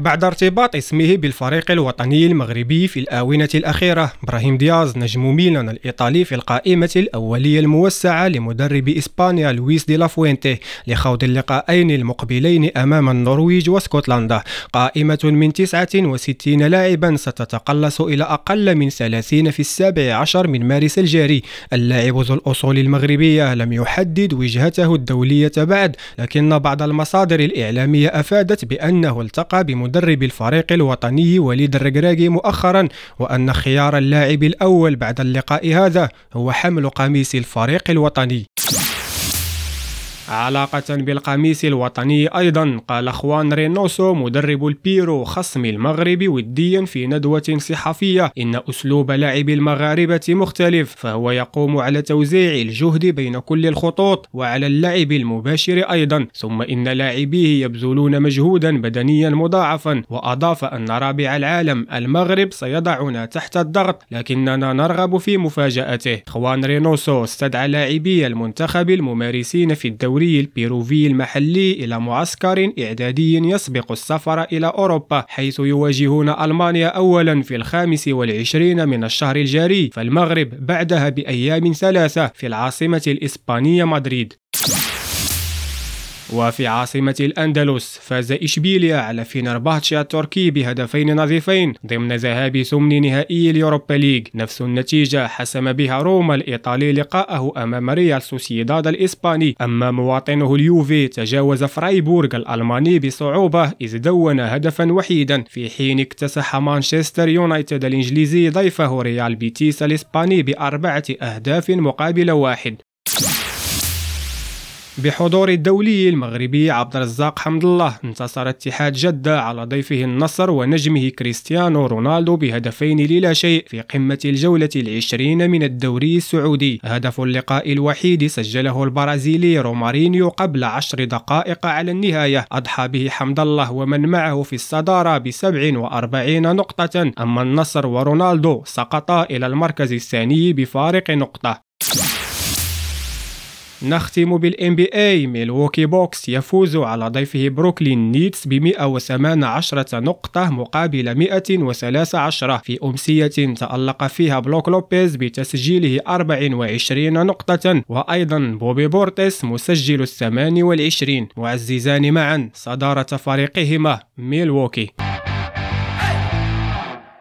بعد ارتباط اسمه بالفريق الوطني المغربي في الآونة الأخيرة إبراهيم دياز نجم ميلان الإيطالي في القائمة الأولية الموسعة لمدرب إسبانيا لويس دي لافوينتي لخوض اللقاءين المقبلين أمام النرويج واسكتلندا. قائمة من 69 لاعبا ستتقلص إلى أقل من 30 في السابع عشر من مارس الجاري. اللاعب ذو الأصول المغربية لم يحدد وجهته الدولية بعد لكن بعض المصادر الإعلامية أفادت بأنه التقى بمدرب مدرب الفريق الوطني وليد الرقراقي مؤخرا وأن خيار اللاعب الأول بعد اللقاء هذا هو حمل قميص الفريق الوطني. علاقة بالقميص الوطني أيضا قال خوان رينوسو مدرب البيرو خصم المغرب وديا في ندوة صحفية. إن أسلوب لعب المغاربة مختلف فهو يقوم على توزيع الجهد بين كل الخطوط وعلى اللعب المباشر أيضا. ثم إن لاعبيه يبذلون مجهودا بدنيا مضاعفا. وأضاف أن رابع العالم المغرب سيضعنا تحت الضغط لكننا نرغب في مفاجأته. خوان رينوسو استدعى لاعبي المنتخب الممارسين في الدوري الدوري البيروفي المحلي إلى معسكر إعدادي يسبق السفر إلى أوروبا حيث يواجهون ألمانيا أولا في الخامس والعشرين من الشهر الجاري فالمغرب بعدها بأيام ثلاثة في العاصمة الإسبانية مدريد. وفي عاصمة الأندلس فاز إشبيليا على فينرباتشا التركي بهدفين نظيفين ضمن ذهاب ثمن نهائي اليوروبا ليج نفس النتيجة حسم بها روما الإيطالي لقاءه أمام ريال سوسيداد الإسباني. أما مواطنه اليوفي تجاوز فرايبورغ الألماني بصعوبة إذ دون هدفا وحيدا. في حين اكتسح مانشستر يونايتد الإنجليزي ضيفه ريال بيتيس الإسباني بأربعة أهداف مقابل واحد. بحضور الدولي المغربي عبد الرزاق حمد الله انتصر اتحاد جدة على ضيفه النصر ونجمه كريستيانو رونالدو بهدفين للا شيء في قمة الجولة العشرين من الدوري السعودي. هدف اللقاء الوحيد سجله البرازيلي رومارينيو قبل عشر دقائق على النهاية. أضحى به حمد الله ومن معه في الصدارة بسبع وأربعين نقطة. أما النصر ورونالدو سقطا إلى المركز الثاني بفارق نقطة. نختم بال NBA ميلوكي بوكس يفوز على ضيفه بروكلين نيتس ب 118 نقطة مقابل 113 في أمسية تألق فيها بروك لوبيز بتسجيله 24 نقطة وأيضا بوبي بورتس مسجل الثمان والعشرين. معززان معا صدارة فريقهما ميلوكي.